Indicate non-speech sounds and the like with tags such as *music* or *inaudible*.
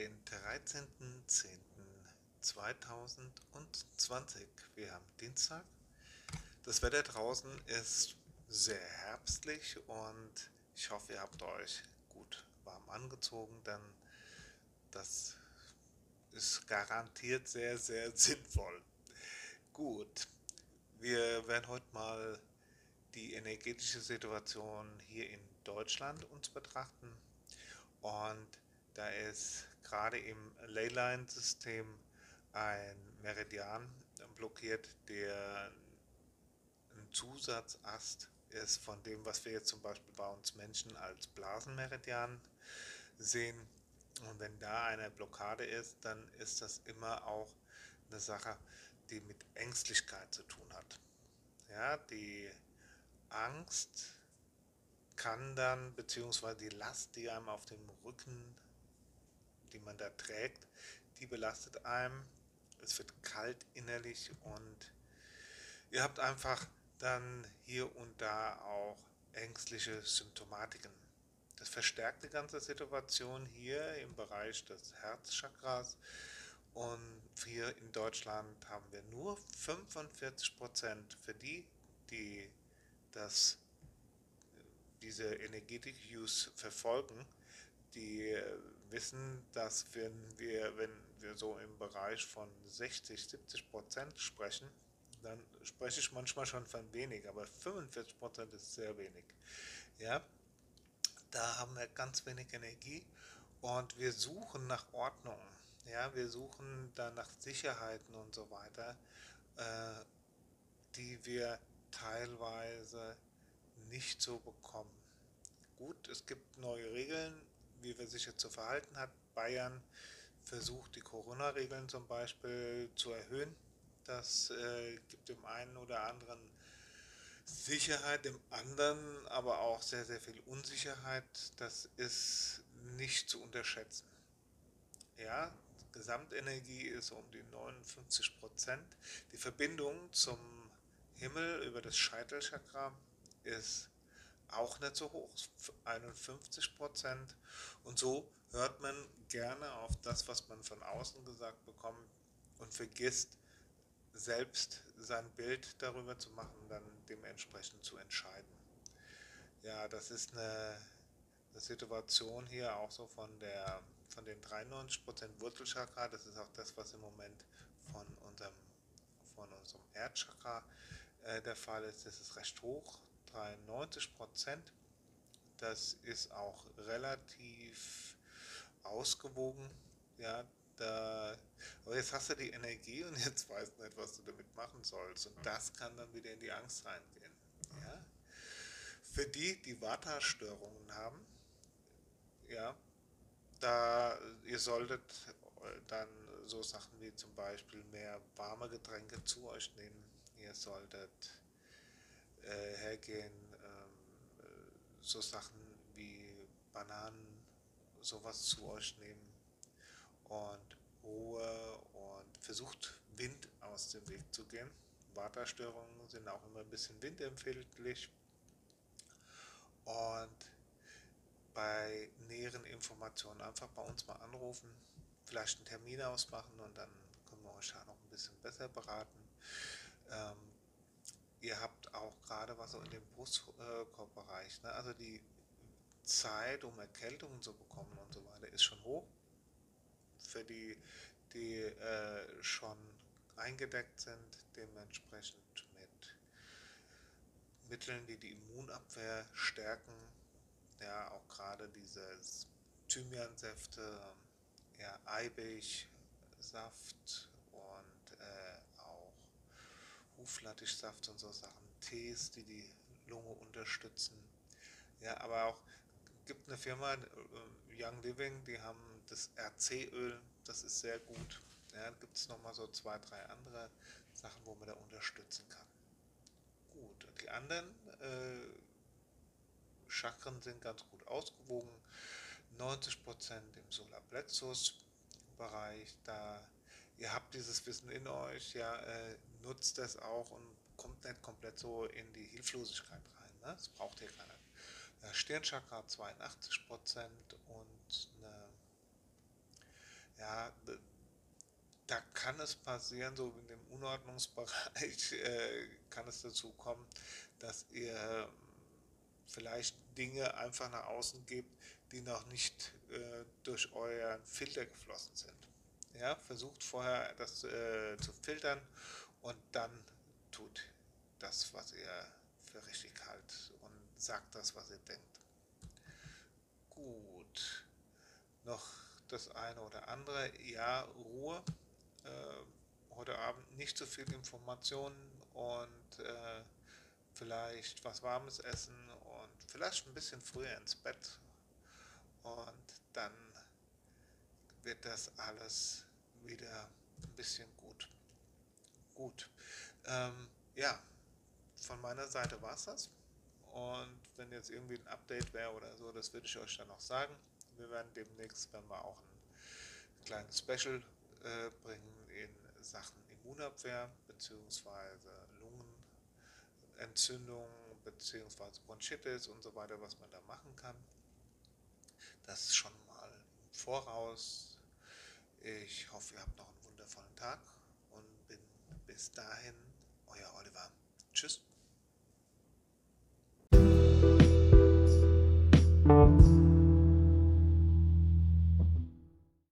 den 13.10.2020. Wir haben Dienstag. Das Wetter draußen ist sehr herbstlich und ich hoffe, ihr habt euch gut warm angezogen, denn das ist garantiert sehr, sehr *laughs* sinnvoll. Gut, wir werden heute mal die energetische Situation hier in Deutschland uns betrachten und da ist gerade im Leyline-System ein Meridian blockiert, der ein Zusatzast ist von dem, was wir jetzt zum Beispiel bei uns Menschen als Blasenmeridian sehen. Und wenn da eine Blockade ist, dann ist das immer auch eine Sache, die mit Ängstlichkeit zu tun hat. Ja, die Angst kann dann, beziehungsweise die Last, die einem auf dem Rücken, die man da trägt, die belastet einem. Es wird kalt innerlich und ihr habt einfach dann hier und da auch ängstliche Symptomatiken. Das verstärkt die ganze Situation hier im Bereich des Herzchakras. Und hier in Deutschland haben wir nur 45 Prozent für die, die das, diese Energetik-Use verfolgen, die wissen, dass wenn wir, wenn wir so im Bereich von 60, 70 Prozent sprechen, dann spreche ich manchmal schon von wenig, aber 45 Prozent ist sehr wenig. Ja, da haben wir ganz wenig Energie und wir suchen nach Ordnung. Ja, wir suchen da nach Sicherheiten und so weiter, äh, die wir teilweise nicht so bekommen. Gut, es gibt neue Regeln, wie wir sich jetzt zu verhalten hat. Bayern versucht die Corona-Regeln zum Beispiel zu erhöhen. Das äh, gibt dem einen oder anderen Sicherheit, dem anderen aber auch sehr, sehr viel Unsicherheit. Das ist nicht zu unterschätzen. Ja, Gesamtenergie ist um die 59 Prozent. Die Verbindung zum Himmel über das Scheitelchakra ist auch nicht so hoch, 51 Prozent. Und so hört man gerne auf das, was man von außen gesagt bekommt und vergisst selbst sein Bild darüber zu machen, dann dementsprechend zu entscheiden. Ja, das ist eine, eine Situation hier auch so von der von den 93% Wurzelchakra, das ist auch das, was im Moment von unserem, von unserem Erdchakra äh, der Fall ist. Das ist recht hoch, 93%. Das ist auch relativ ausgewogen. Ja, da, aber jetzt hast du die Energie und jetzt weißt du nicht, was du damit machen sollst. Und das kann dann wieder in die Angst reingehen. Ja? Für die, die Vata-Störungen haben, ja, da ihr solltet dann so Sachen wie zum Beispiel mehr warme Getränke zu euch nehmen. Ihr solltet hergehen, ähm, so Sachen wie Bananen, sowas zu euch nehmen und Ruhe und versucht Wind aus dem Weg zu gehen. Waterstörungen sind auch immer ein bisschen windempfindlich und bei näheren Informationen einfach bei uns mal anrufen, vielleicht einen Termin ausmachen und dann können wir euch da noch ein bisschen besser beraten. Ähm, ihr habt auch gerade was so in dem Brustkorbbereich, ne? also die Zeit, um Erkältungen zu bekommen und so weiter, ist schon hoch für die, die äh, schon eingedeckt sind, dementsprechend mit Mitteln, die die Immunabwehr stärken. Ja, auch gerade diese Thymiansäfte, ja, Eibichsaft und äh, auch Huflattichsaft und so Sachen, Tees, die die Lunge unterstützen. Ja, aber auch gibt eine Firma, äh, Young Living, die haben das RC-Öl, das ist sehr gut. Ja, gibt es nochmal so zwei, drei andere Sachen, wo man da unterstützen kann. Gut, die anderen äh, Chakren sind ganz gut ausgewogen. 90% im Solarplexus-Bereich, da ihr habt dieses Wissen in euch, ja, äh, nutzt das auch und kommt nicht komplett so in die Hilflosigkeit rein. Ne? Das braucht ihr keiner. Stirnchakra 82% und eine Ja, da kann es passieren, so in dem Unordnungsbereich *laughs* äh, kann es dazu kommen, dass ihr vielleicht Dinge einfach nach außen gebt, die noch nicht äh, durch euren Filter geflossen sind. Ja, versucht vorher das äh, zu filtern und dann tut das, was ihr für richtig haltet und sagt das, was ihr denkt. Gut. Noch das eine oder andere. Ja, Ruhe. Äh, heute Abend nicht so viel Informationen und äh, vielleicht was Warmes essen und vielleicht ein bisschen früher ins Bett. Und dann wird das alles wieder ein bisschen gut. Gut. Ähm, ja, von meiner Seite war es das. Und wenn jetzt irgendwie ein Update wäre oder so, das würde ich euch dann noch sagen. Wir werden demnächst, wenn wir auch ein kleines Special äh, bringen in Sachen Immunabwehr bzw. Lungenentzündung bzw. Bronchitis und so weiter, was man da machen kann. Das schon mal im Voraus. Ich hoffe, ihr habt noch einen wundervollen Tag bis dahin euer Oliver. Tschüss.